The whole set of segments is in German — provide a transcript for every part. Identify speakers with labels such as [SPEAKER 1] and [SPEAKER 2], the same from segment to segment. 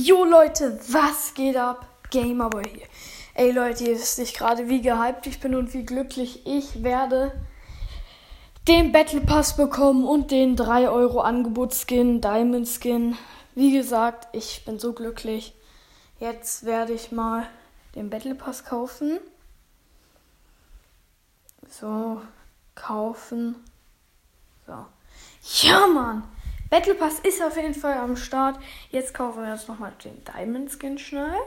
[SPEAKER 1] Jo Leute, was geht ab? Gamerboy hier. Ey Leute, ihr wisst nicht gerade, wie gehypt ich bin und wie glücklich ich werde den Battle Pass bekommen und den 3 Euro Angebotsskin, Diamond Skin. Wie gesagt, ich bin so glücklich. Jetzt werde ich mal den Battle Pass kaufen. So, kaufen. So. Ja, Mann! Battle Pass ist auf jeden Fall am Start. Jetzt kaufen wir uns nochmal den Diamond Skin schnell.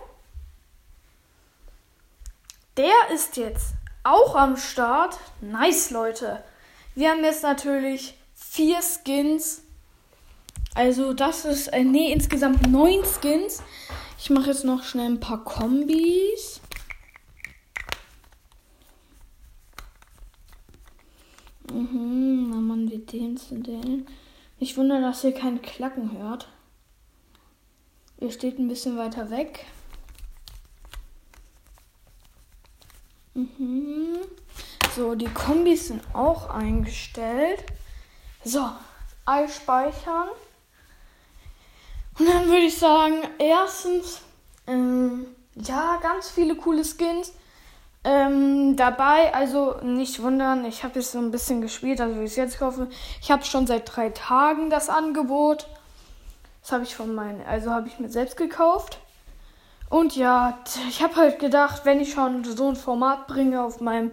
[SPEAKER 1] Der ist jetzt auch am Start. Nice, Leute. Wir haben jetzt natürlich vier Skins. Also das ist, äh, nee, insgesamt neun Skins. Ich mache jetzt noch schnell ein paar Kombis. Mhm, na man, wie den zu den. Ich wundere, dass ihr kein Klacken hört. Ihr steht ein bisschen weiter weg. Mhm. So, die Kombis sind auch eingestellt. So, all speichern. Und dann würde ich sagen, erstens, ähm, ja, ganz viele coole Skins ähm, dabei. Also nicht wundern, ich habe jetzt so ein bisschen gespielt, also wie ich es jetzt kaufe. Ich habe schon seit drei Tagen das Angebot. Das habe ich von meinen, also habe ich mir selbst gekauft. Und ja, ich habe halt gedacht, wenn ich schon so ein Format bringe auf meinem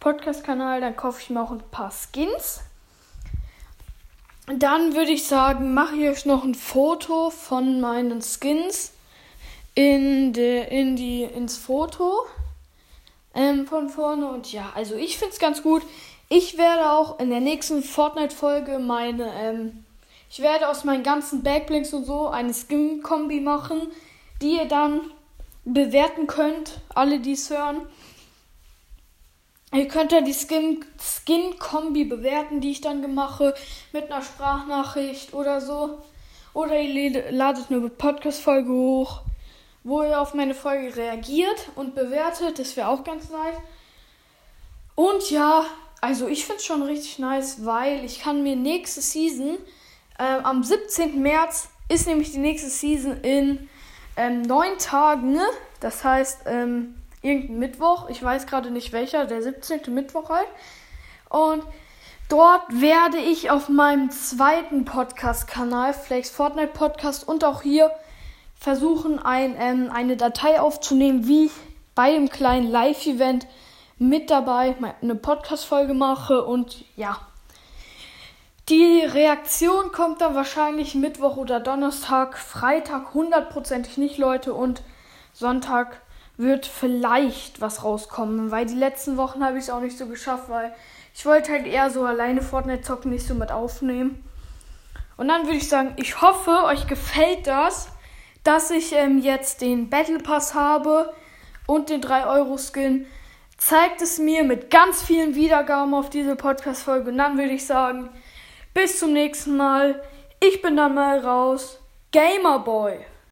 [SPEAKER 1] Podcast-Kanal, dann kaufe ich mir auch ein paar Skins. Dann würde ich sagen, mache ich euch noch ein Foto von meinen Skins in, de, in die, ins Foto ähm, von vorne. Und ja, also ich finde es ganz gut. Ich werde auch in der nächsten Fortnite-Folge meine, ähm, ich werde aus meinen ganzen Backblinks und so eine Skin-Kombi machen, die ihr dann bewerten könnt, alle die es hören. Ihr könnt ja die Skin-Kombi bewerten, die ich dann mache, mit einer Sprachnachricht oder so. Oder ihr ladet eine Podcast-Folge hoch wo ihr auf meine Folge reagiert und bewertet. Das wäre auch ganz nice. Und ja, also ich finde es schon richtig nice, weil ich kann mir nächste Season, äh, am 17. März ist nämlich die nächste Season in ähm, neun Tagen. Das heißt, ähm, irgendein Mittwoch. Ich weiß gerade nicht welcher, der 17. Mittwoch halt. Und dort werde ich auf meinem zweiten Podcast-Kanal, Flex Fortnite Podcast und auch hier versuchen, ein, ähm, eine Datei aufzunehmen, wie ich bei dem kleinen Live-Event mit dabei eine Podcast-Folge mache und ja. Die Reaktion kommt dann wahrscheinlich Mittwoch oder Donnerstag, Freitag hundertprozentig nicht, Leute, und Sonntag wird vielleicht was rauskommen, weil die letzten Wochen habe ich es auch nicht so geschafft, weil ich wollte halt eher so alleine Fortnite zocken, nicht so mit aufnehmen. Und dann würde ich sagen, ich hoffe, euch gefällt das dass ich ähm, jetzt den Battle Pass habe und den 3-Euro-Skin, zeigt es mir mit ganz vielen Wiedergaben auf diese Podcast-Folge. Und dann würde ich sagen, bis zum nächsten Mal. Ich bin dann mal raus. Gamerboy.